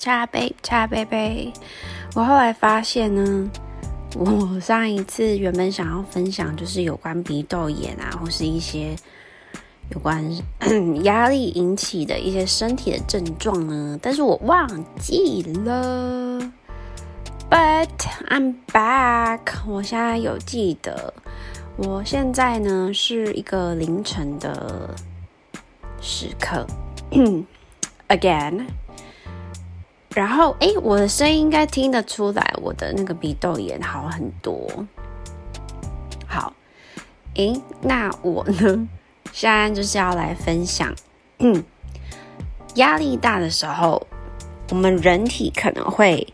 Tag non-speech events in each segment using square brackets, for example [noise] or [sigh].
茶杯茶杯杯。我后来发现呢，我上一次原本想要分享就是有关鼻窦炎啊，或是一些有关 [clears throat] 压力引起的一些身体的症状呢，但是我忘记了。But I'm back，我现在有记得。我现在呢是一个凌晨的时刻，[clears throat] again。然后，哎，我的声音应该听得出来，我的那个鼻窦炎好很多。好，哎，那我呢，现在就是要来分享，嗯压力大的时候，我们人体可能会。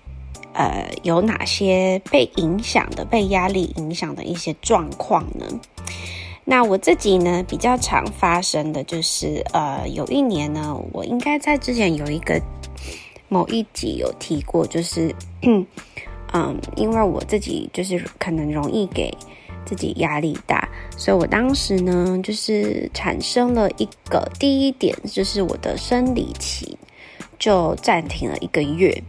呃，有哪些被影响的、被压力影响的一些状况呢？那我自己呢，比较常发生的就是，呃，有一年呢，我应该在之前有一个某一集有提过，就是，[clears throat] 嗯，因为我自己就是可能容易给自己压力大，所以我当时呢，就是产生了一个第一点，就是我的生理期就暂停了一个月。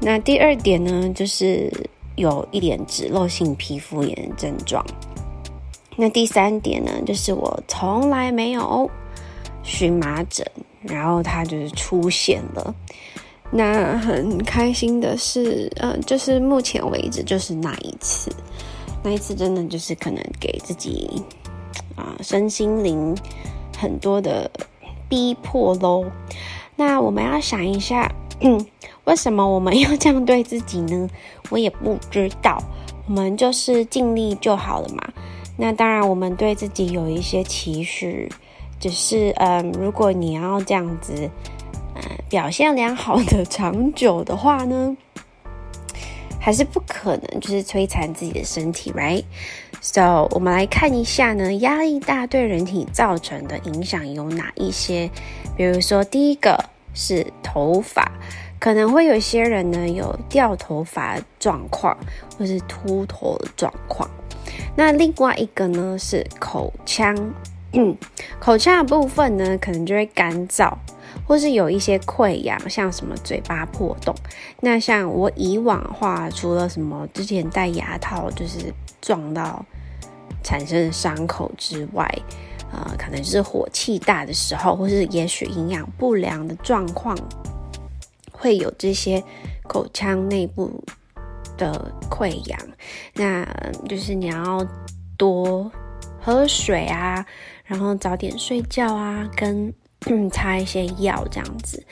那第二点呢，就是有一点脂漏性皮肤炎的症状。那第三点呢，就是我从来没有荨麻疹，然后它就是出现了。那很开心的是，嗯，就是目前为止就是那一次，那一次真的就是可能给自己啊身心灵很多的逼迫喽。那我们要想一下。嗯为什么我们要这样对自己呢？我也不知道。我们就是尽力就好了嘛。那当然，我们对自己有一些期许，只是嗯，如果你要这样子，嗯，表现良好的长久的话呢，还是不可能，就是摧残自己的身体，right？So，我们来看一下呢，压力大对人体造成的影响有哪一些？比如说，第一个是头发。可能会有些人呢有掉头发状况，或是秃头的状况。那另外一个呢是口腔，嗯口腔的部分呢可能就会干燥，或是有一些溃疡，像什么嘴巴破洞。那像我以往的话，除了什么之前戴牙套就是撞到产生的伤口之外，呃，可能就是火气大的时候，或是也许营养不良的状况。会有这些口腔内部的溃疡，那就是你要多喝水啊，然后早点睡觉啊，跟擦一些药这样子。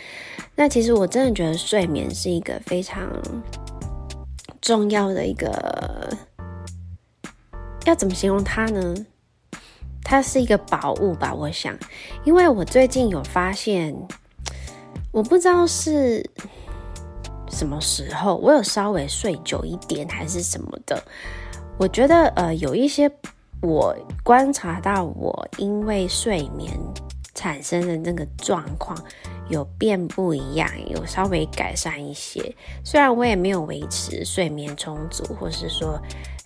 那其实我真的觉得睡眠是一个非常重要的一个，要怎么形容它呢？它是一个宝物吧，我想，因为我最近有发现。我不知道是什么时候，我有稍微睡久一点还是什么的。我觉得呃，有一些我观察到，我因为睡眠产生的那个状况有变不一样，有稍微改善一些。虽然我也没有维持睡眠充足，或是说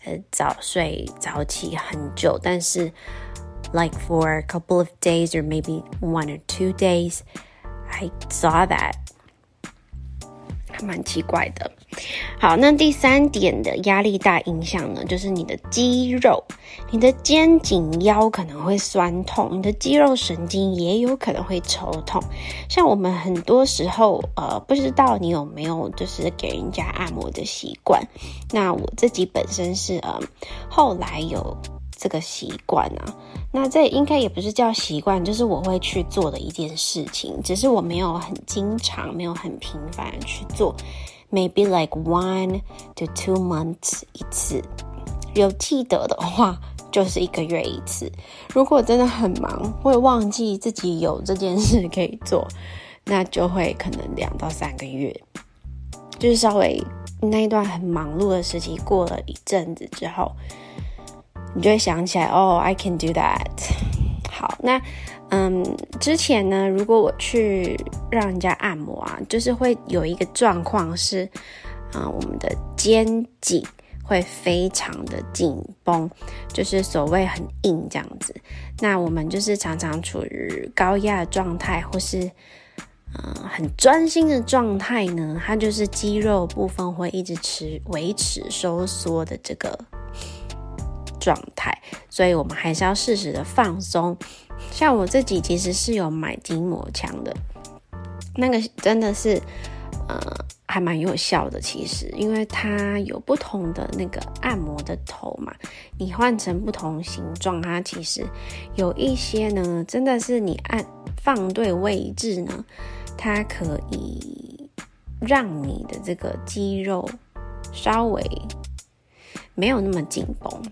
呃早睡早起很久，但是 like for a couple of days or maybe one or two days。I saw that，还蛮奇怪的。好，那第三点的压力大影响呢，就是你的肌肉，你的肩颈腰可能会酸痛，你的肌肉神经也有可能会抽痛。像我们很多时候，呃，不知道你有没有就是给人家按摩的习惯？那我自己本身是，呃，后来有。这个习惯啊，那这应该也不是叫习惯，就是我会去做的一件事情，只是我没有很经常，没有很频繁去做，maybe like one to two months 一次，有记得的话就是一个月一次。如果真的很忙，会忘记自己有这件事可以做，那就会可能两到三个月，就是稍微那一段很忙碌的时期过了一阵子之后。你就会想起来哦，I can do that。好，那嗯，之前呢，如果我去让人家按摩啊，就是会有一个状况是，啊，我们的肩颈会非常的紧绷，就是所谓很硬这样子。那我们就是常常处于高压的状态，或是嗯很专心的状态呢，它就是肌肉部分会一直持维持收缩的这个状态，所以我们还是要适时的放松。像我自己其实是有买筋膜枪的，那个真的是呃还蛮有效的。其实因为它有不同的那个按摩的头嘛，你换成不同形状，它其实有一些呢，真的是你按放对位置呢，它可以让你的这个肌肉稍微没有那么紧绷。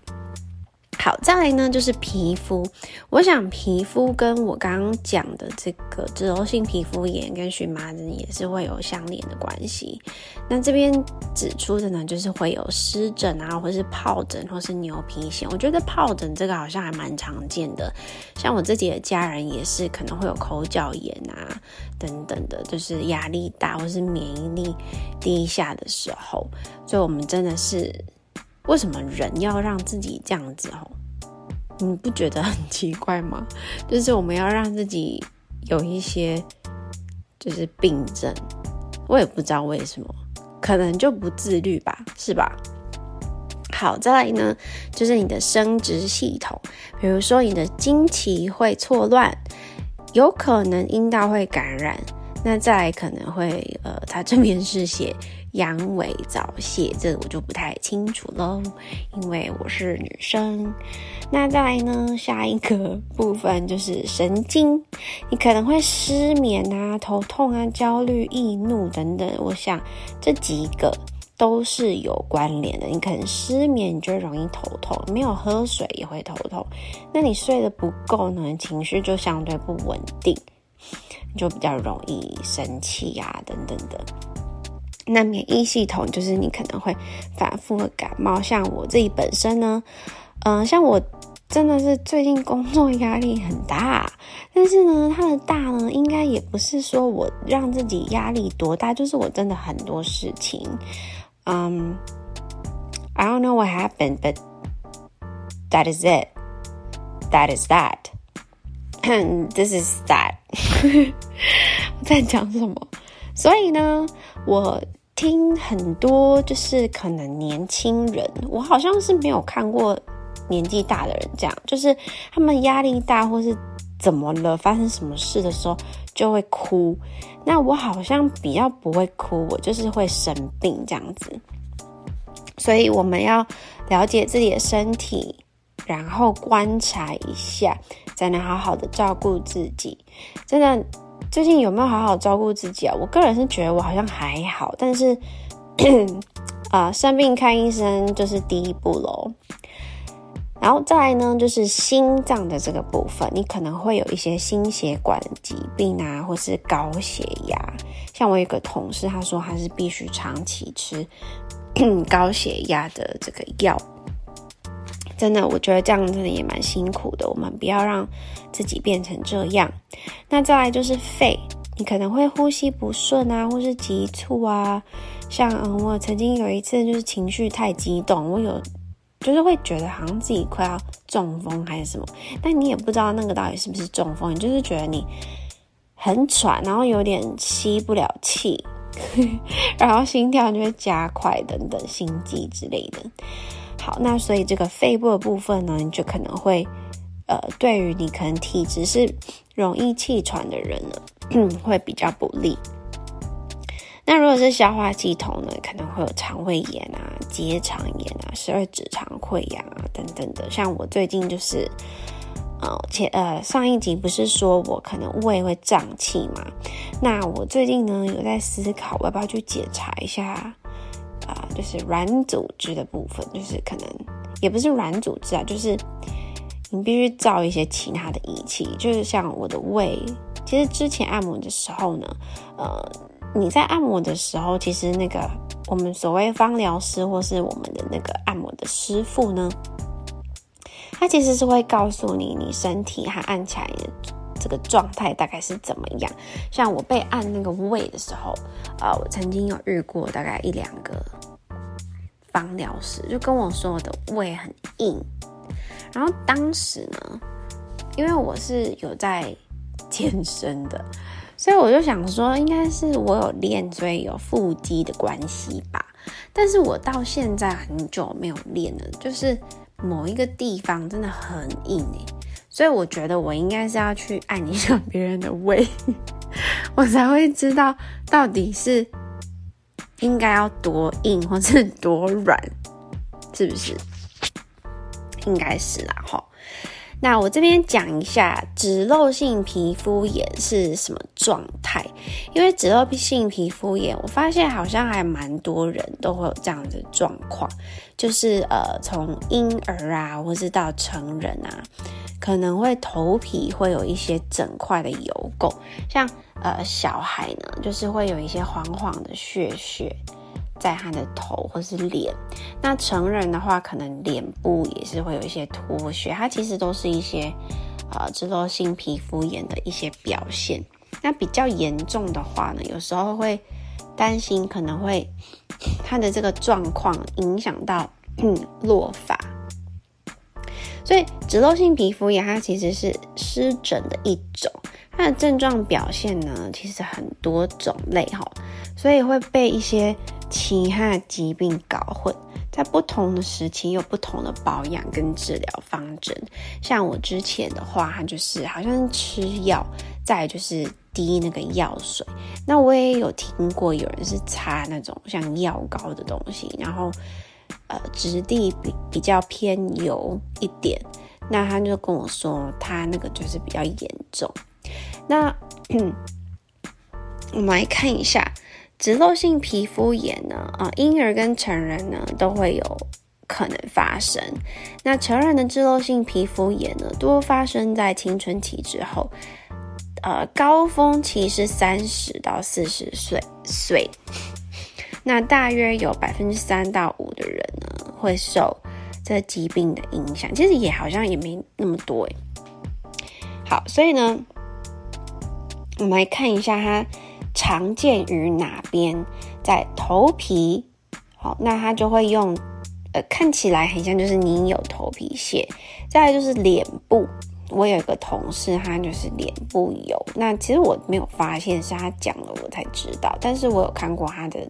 好，再来呢就是皮肤。我想皮肤跟我刚刚讲的这个脂漏性皮肤炎跟荨麻疹也是会有相连的关系。那这边指出的呢，就是会有湿疹啊，或是疱疹，或是牛皮癣。我觉得疱疹这个好像还蛮常见的，像我自己的家人也是可能会有口角炎啊等等的，就是压力大或是免疫力低下的时候。所以我们真的是。为什么人要让自己这样子哦？你不觉得很奇怪吗？[laughs] 就是我们要让自己有一些就是病症，我也不知道为什么，可能就不自律吧，是吧？好，再来呢，就是你的生殖系统，比如说你的经期会错乱，有可能阴道会感染，那再来可能会呃，它这边是写。阳痿早泄，这我就不太清楚喽，因为我是女生。那再来呢，下一个部分就是神经，你可能会失眠啊、头痛啊、焦虑、易怒等等。我想这几个都是有关联的。你可能失眠，你就容易头痛；没有喝水也会头痛。那你睡得不够呢，情绪就相对不稳定，你就比较容易生气呀，等等的。那免疫系统就是你可能会反复的感冒，像我自己本身呢，嗯，像我真的是最近工作压力很大，但是呢，它的大呢，应该也不是说我让自己压力多大，就是我真的很多事情，嗯，I don't know what happened, but that is it, that is that, [clears throat] this is that，[laughs] 我在讲什么？所以呢，我听很多就是可能年轻人，我好像是没有看过年纪大的人这样，就是他们压力大或是怎么了，发生什么事的时候就会哭。那我好像比较不会哭，我就是会生病这样子。所以我们要了解自己的身体，然后观察一下，才能好好的照顾自己。真的。最近有没有好好照顾自己啊？我个人是觉得我好像还好，但是 [coughs] 啊，生病看医生就是第一步喽。然后再来呢，就是心脏的这个部分，你可能会有一些心血管疾病啊，或是高血压。像我有个同事，他说他是必须长期吃 [coughs] 高血压的这个药。真的，我觉得这样真的也蛮辛苦的。我们不要让自己变成这样。那再来就是肺，你可能会呼吸不顺啊，或是急促啊。像嗯，我曾经有一次就是情绪太激动，我有就是会觉得好像自己快要中风还是什么，但你也不知道那个到底是不是中风，你就是觉得你很喘，然后有点吸不了气，[laughs] 然后心跳就会加快等等，心悸之类的。好，那所以这个肺部的部分呢，你就可能会，呃，对于你可能体质是容易气喘的人呢，会比较不利。那如果是消化系统呢，可能会有肠胃炎啊、结肠炎啊、十二指肠溃疡啊等等的。像我最近就是，呃，前呃上一集不是说我可能胃会胀气嘛？那我最近呢有在思考，我要不要去检查一下。就是软组织的部分，就是可能也不是软组织啊，就是你必须造一些其他的仪器，就是像我的胃。其实之前按摩的时候呢，呃，你在按摩的时候，其实那个我们所谓芳疗师或是我们的那个按摩的师傅呢，他其实是会告诉你你身体他按起来的这个状态大概是怎么样。像我被按那个胃的时候。啊，我曾经有遇过大概一两个芳疗师，就跟我说我的胃很硬。然后当时呢，因为我是有在健身的，所以我就想说，应该是我有练，所以有腹肌的关系吧。但是我到现在很久没有练了，就是某一个地方真的很硬诶，所以我觉得我应该是要去按一下别人的胃，[laughs] 我才会知道到底是应该要多硬或是多软，是不是？应该是啦，哈。那我这边讲一下脂漏性皮肤炎是什么状态，因为脂漏性皮肤炎，我发现好像还蛮多人都会有这样的状况，就是呃，从婴儿啊，或是到成人啊，可能会头皮会有一些整块的油垢，像呃小孩呢，就是会有一些黄黄的血血。在他的头或是脸，那成人的话，可能脸部也是会有一些脱屑，它其实都是一些呃脂漏性皮肤炎的一些表现。那比较严重的话呢，有时候会担心可能会他的这个状况影响到落发。所以脂漏性皮肤炎它其实是湿疹的一种，它的症状表现呢其实很多种类哈，所以会被一些。其他疾病搞混，在不同的时期有不同的保养跟治疗方针。像我之前的话，就是好像吃药，再就是滴那个药水。那我也有听过有人是擦那种像药膏的东西，然后呃质地比比较偏油一点。那他就跟我说，他那个就是比较严重。那 [clears throat] 我们来看一下。脂漏性皮肤炎呢，啊，婴儿跟成人呢都会有可能发生。那成人的脂漏性皮肤炎呢，多发生在青春期之后，呃，高峰期是三十到四十岁岁。那大约有百分之三到五的人呢，会受这疾病的影响。其实也好像也没那么多诶。好，所以呢，我们来看一下它。常见于哪边？在头皮，好，那它就会用，呃，看起来很像就是你有头皮屑。再来就是脸部，我有一个同事，他就是脸部有。那其实我没有发现，是他讲了我才知道。但是我有看过他的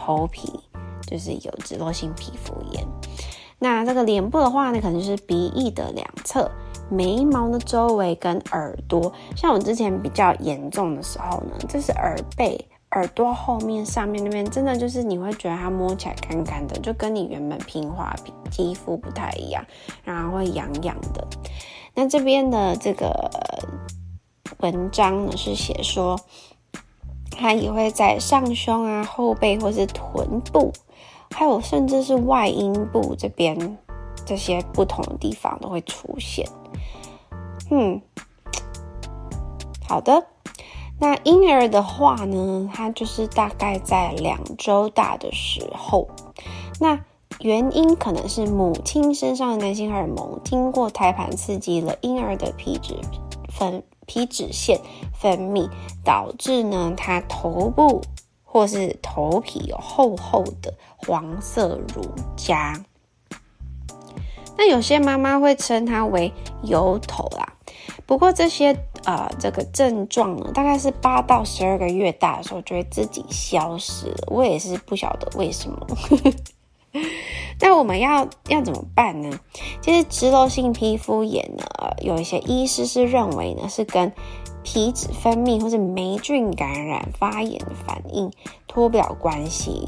头皮，就是有脂漏性皮肤炎。那这个脸部的话呢，可能就是鼻翼的两侧。眉毛的周围跟耳朵，像我之前比较严重的时候呢，这是耳背、耳朵后面、上面那边，真的就是你会觉得它摸起来干干的，就跟你原本平滑皮肌肤不太一样，然后会痒痒的。那这边的这个文章呢是写说，它也会在上胸啊、后背或是臀部，还有甚至是外阴部这边。这些不同的地方都会出现。嗯，好的。那婴儿的话呢，它就是大概在两周大的时候。那原因可能是母亲身上的男性荷尔蒙经过胎盘刺激了婴儿的皮脂分皮脂腺分泌，导致呢他头部或是头皮有厚厚的黄色乳痂。那有些妈妈会称它为油头啦，不过这些呃这个症状呢，大概是八到十二个月大的时候就会自己消失。我也是不晓得为什么。[laughs] 那我们要要怎么办呢？其实脂漏性皮肤炎呢，有一些医师是认为呢是跟皮脂分泌或是霉菌感染发炎反应脱不了关系。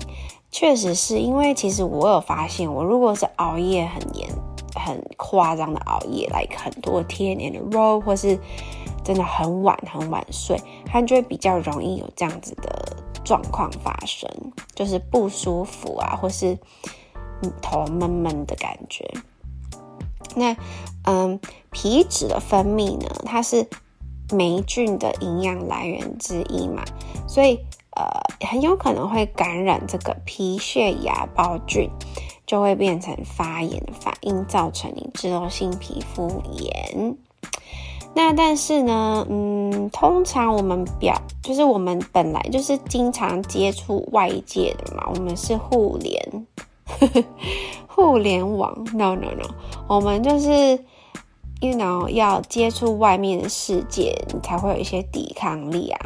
确实是因为其实我有发现，我如果是熬夜很严。很夸张的熬夜，来很多天连的 roll，或是真的很晚很晚睡，它就会比较容易有这样子的状况发生，就是不舒服啊，或是头闷闷的感觉。那嗯，皮脂的分泌呢，它是霉菌的营养来源之一嘛，所以呃，很有可能会感染这个皮屑芽孢菌。就会变成发炎反应，造成你脂漏性皮肤炎。那但是呢，嗯，通常我们表就是我们本来就是经常接触外界的嘛，我们是互联 [laughs] 互联网，no no no，我们就是，you know，要接触外面的世界，你才会有一些抵抗力啊。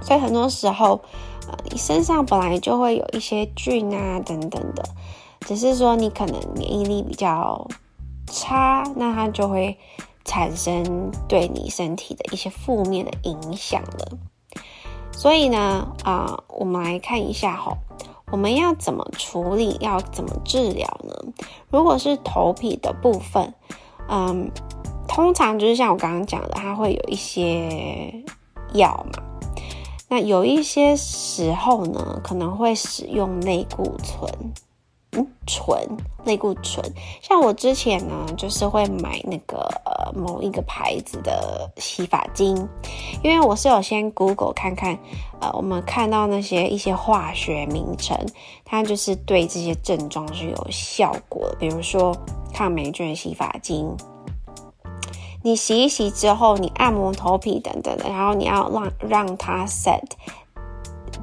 所以很多时候，呃，你身上本来就会有一些菌啊等等的，只是说你可能免疫力比较差，那它就会产生对你身体的一些负面的影响了。所以呢，啊，我们来看一下哈，我们要怎么处理，要怎么治疗呢？如果是头皮的部分，嗯，通常就是像我刚刚讲的，它会有一些药嘛。那有一些时候呢，可能会使用类固醇，嗯，醇类固醇。像我之前呢，就是会买那个呃某一个牌子的洗发精，因为我是有先 Google 看看，呃，我们看到那些一些化学名称，它就是对这些症状是有效果的，比如说抗霉菌洗发精。你洗一洗之后，你按摩头皮等等的，然后你要让让它 set，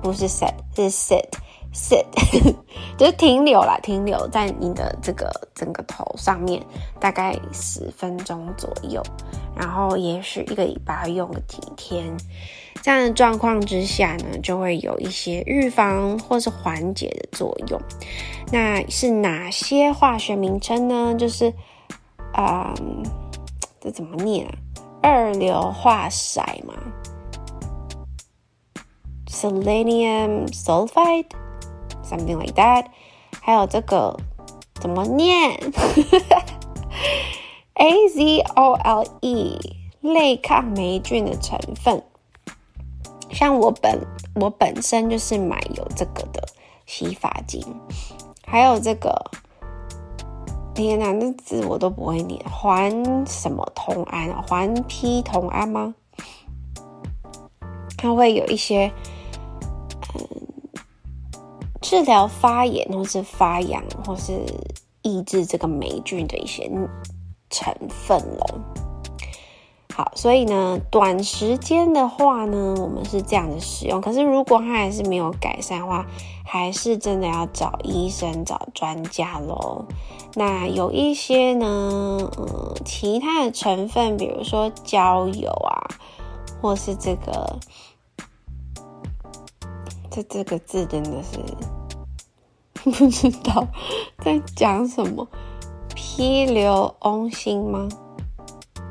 不是 set，是 sit sit [laughs] 就是停留啦，停留在你的这个整个头上面，大概十分钟左右，然后也许一个礼拜用个几天，这样的状况之下呢，就会有一些预防或是缓解的作用。那是哪些化学名称呢？就是，嗯。这怎么念啊？二硫化硒嘛，selenium sulfide something like that。还有这个怎么念？[laughs] azole，类抗霉菌的成分。像我本我本身就是买有这个的洗发精，还有这个。天哪，那字我都不会念，环什么同胺啊？环 P 同胺吗？它会有一些，治疗发炎或是发痒或是抑制这个霉菌的一些成分咯。好，所以呢，短时间的话呢，我们是这样的使用。可是如果它还是没有改善的话，还是真的要找医生、找专家喽。那有一些呢，嗯，其他的成分，比如说焦油啊，或是这个，这这个字真的是不知道在讲什么，披硫翁锌吗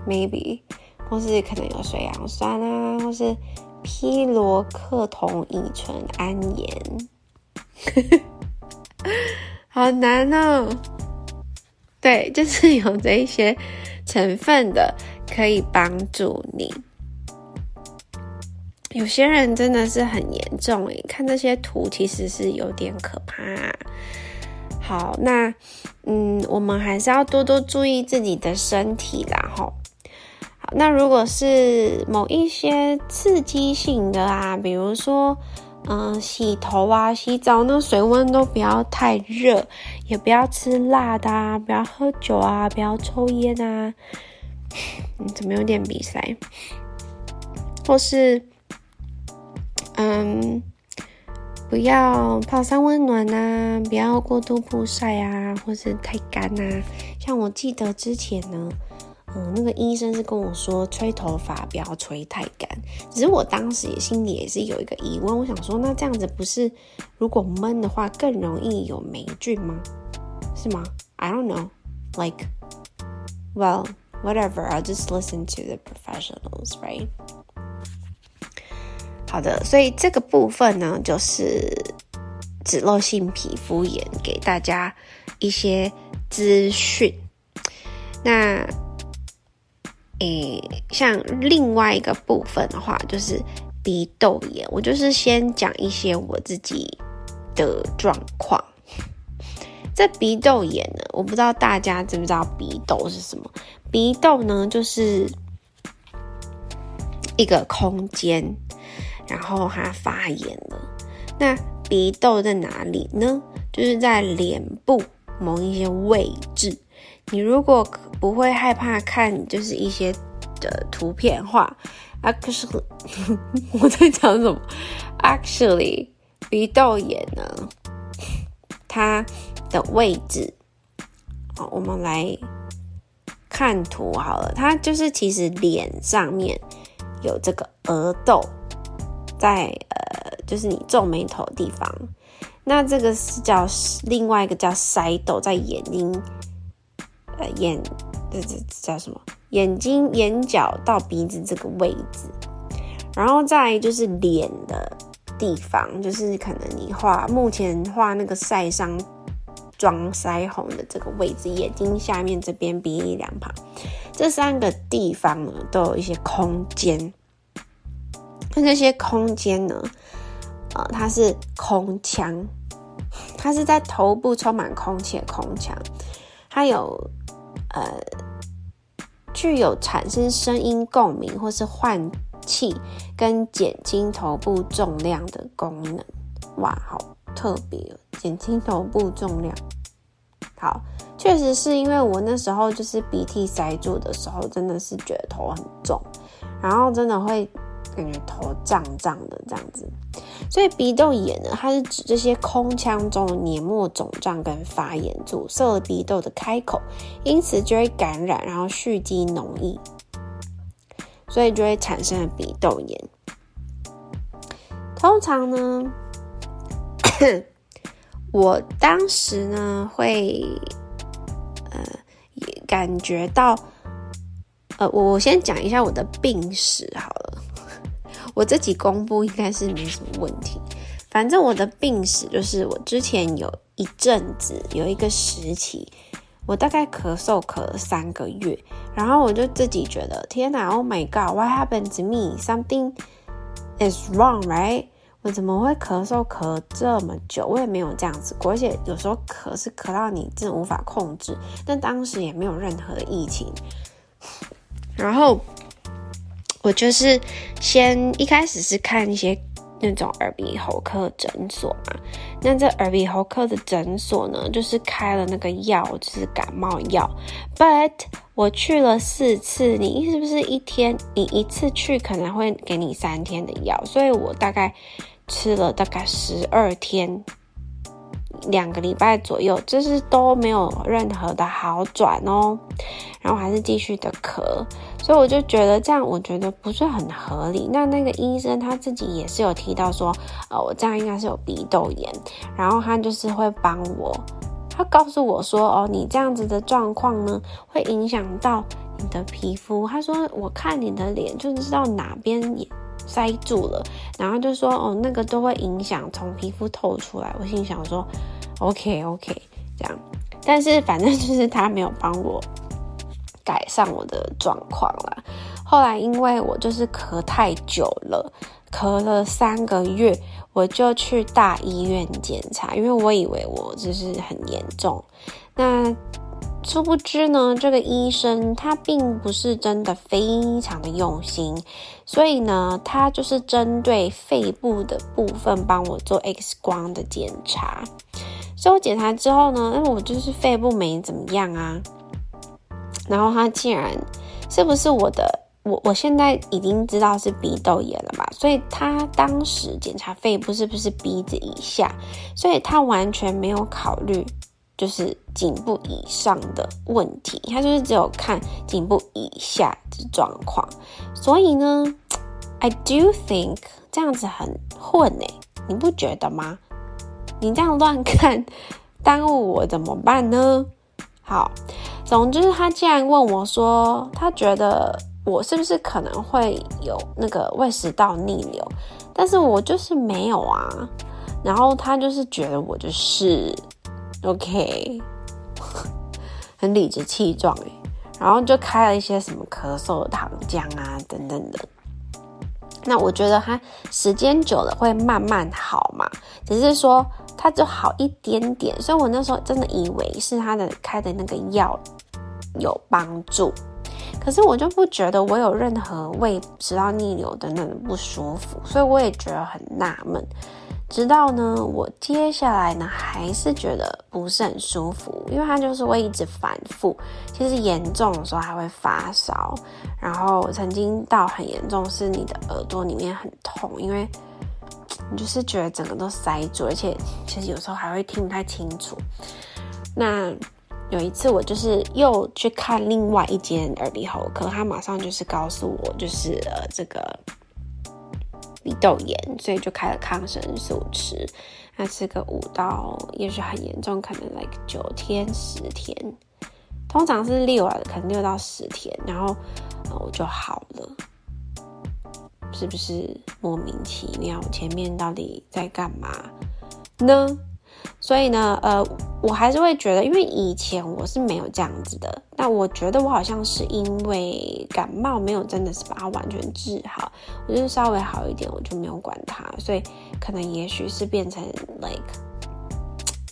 ？Maybe。或是可能有水杨酸啊，或是披罗克酮乙醇胺盐，[laughs] 好难哦。对，就是有这一些成分的，可以帮助你。有些人真的是很严重诶，看这些图其实是有点可怕。好，那嗯，我们还是要多多注意自己的身体啦，吼。那如果是某一些刺激性的啊，比如说，嗯，洗头啊、洗澡，那水温都不要太热，也不要吃辣的啊，不要喝酒啊，不要抽烟啊。你怎么有点鼻塞？或是，嗯，不要泡三温暖呐，不要过度曝晒啊，或是太干呐。像我记得之前呢。嗯，那个医生是跟我说，吹头发不要吹太干。只是我当时也心里也是有一个疑问，我想说，那这样子不是如果闷的话更容易有霉菌吗？是吗？I don't know. Like, well, whatever. I'll just listen to the professionals, right? 好的，所以这个部分呢，就是脂漏性皮肤炎给大家一些资讯。那。诶，像另外一个部分的话，就是鼻窦炎。我就是先讲一些我自己的状况。[laughs] 这鼻窦炎呢，我不知道大家知不知道鼻窦是什么？鼻窦呢，就是一个空间，然后它发炎了。那鼻窦在哪里呢？就是在脸部某一些位置。你如果不会害怕看，就是一些的图片画，actually [laughs] 我在讲什么？actually 鼻窦炎呢，它的位置，好，我们来看图好了，它就是其实脸上面有这个额窦，在呃，就是你皱眉头的地方。那这个是叫另外一个叫腮窦，在眼睛，呃眼，这这叫什么？眼睛眼角到鼻子这个位置。然后再就是脸的地方，就是可能你画目前画那个晒伤装腮红的这个位置，眼睛下面这边鼻翼两旁，这三个地方呢都有一些空间。那这些空间呢，呃，它是空腔，它是在头部充满空气的空腔，它有呃具有产生声音共鸣或是换。气跟减轻头部重量的功能，哇，好特别哦！减轻头部重量，好，确实是因为我那时候就是鼻涕塞住的时候，真的是觉得头很重，然后真的会感觉头胀胀的这样子。所以鼻窦炎呢，它是指这些空腔中的黏膜肿胀跟发炎，阻塞了鼻窦的开口，因此就会感染，然后蓄积脓液。所以就会产生了鼻窦炎。通常呢，[coughs] 我当时呢会呃感觉到，呃，我先讲一下我的病史好了。我自己公布应该是没什么问题。反正我的病史就是我之前有一阵子有一个时期。我大概咳嗽咳了三个月，然后我就自己觉得天哪，Oh my God，What happened to me? Something is wrong, right？我怎么会咳嗽咳这么久？我也没有这样子过，而且有时候咳是咳到你真的无法控制。但当时也没有任何的疫情，然后我就是先一开始是看一些。那种耳鼻喉科诊所嘛，那这耳鼻喉科的诊所呢，就是开了那个药，就是感冒药。But 我去了四次，你是不是一天你一次去可能会给你三天的药？所以我大概吃了大概十二天。两个礼拜左右，就是都没有任何的好转哦，然后还是继续的咳，所以我就觉得这样，我觉得不是很合理。那那个医生他自己也是有提到说，呃，我这样应该是有鼻窦炎，然后他就是会帮我，他告诉我说，哦，你这样子的状况呢，会影响到你的皮肤。他说，我看你的脸就知道哪边也。塞住了，然后就说哦，那个都会影响从皮肤透出来。我心想说，OK OK，这样，但是反正就是他没有帮我改善我的状况啦。后来因为我就是咳太久了，咳了三个月，我就去大医院检查，因为我以为我就是很严重。那殊不知呢，这个医生他并不是真的非常的用心，所以呢，他就是针对肺部的部分帮我做 X 光的检查。所以我检查之后呢，那我就是肺部没怎么样啊。然后他竟然是不是我的？我我现在已经知道是鼻窦炎了嘛？所以他当时检查肺部是不是鼻子以下？所以他完全没有考虑。就是颈部以上的问题，他就是只有看颈部以下的状况，所以呢，I do think 这样子很混哎，你不觉得吗？你这样乱看，耽误我怎么办呢？好，总之他竟然问我说，他觉得我是不是可能会有那个胃食道逆流，但是我就是没有啊，然后他就是觉得我就是。OK，[laughs] 很理直气壮哎，然后就开了一些什么咳嗽糖浆啊等等的。那我觉得他时间久了会慢慢好嘛，只是说它就好一点点，所以我那时候真的以为是他的开的那个药有帮助，可是我就不觉得我有任何胃食道逆流等等的不舒服，所以我也觉得很纳闷。直到呢，我接下来呢还是觉得不是很舒服，因为它就是会一直反复。其实严重的时候还会发烧，然后曾经到很严重，是你的耳朵里面很痛，因为你就是觉得整个都塞住，而且其实有时候还会听不太清楚。那有一次我就是又去看另外一间耳鼻喉科，他马上就是告诉我，就是呃这个鼻窦炎，所以就开了抗生素吃，那吃个五到也许很严重，可能 like 九天十天，通常是六啊，可能六到十天，然后我就好了，是不是莫名其妙？前面到底在干嘛呢？所以呢，呃，我还是会觉得，因为以前我是没有这样子的。那我觉得我好像是因为感冒没有真的是把它完全治好，我就稍微好一点，我就没有管它。所以可能也许是变成 like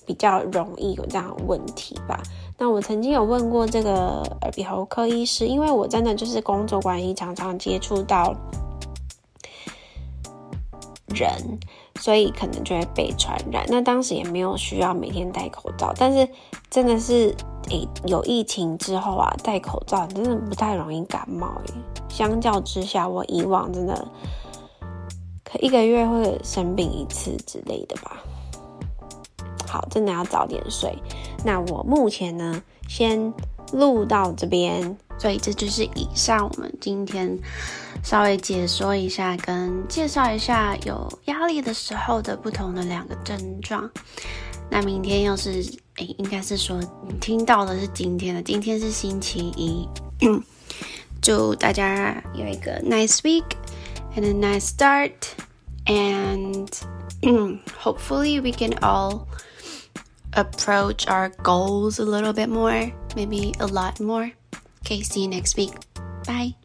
比较容易有这样的问题吧。那我曾经有问过这个耳鼻喉科医师，因为我真的就是工作关系常常接触到人。所以可能就会被传染。那当时也没有需要每天戴口罩，但是真的是诶，有疫情之后啊，戴口罩真的不太容易感冒。相较之下，我以往真的可一个月会生病一次之类的吧。好，真的要早点睡。那我目前呢，先录到这边。所以这就是以上我们今天稍微解说一下，跟介绍一下有压力的时候的不同的两个症状。那明天又是诶，应该是说你听到的是今天的，今天是星期一。祝大家有一个 nice week and a nice start, and [clears throat] hopefully we can all approach our goals a little bit more, maybe a lot more. Okay, see you next week. Bye.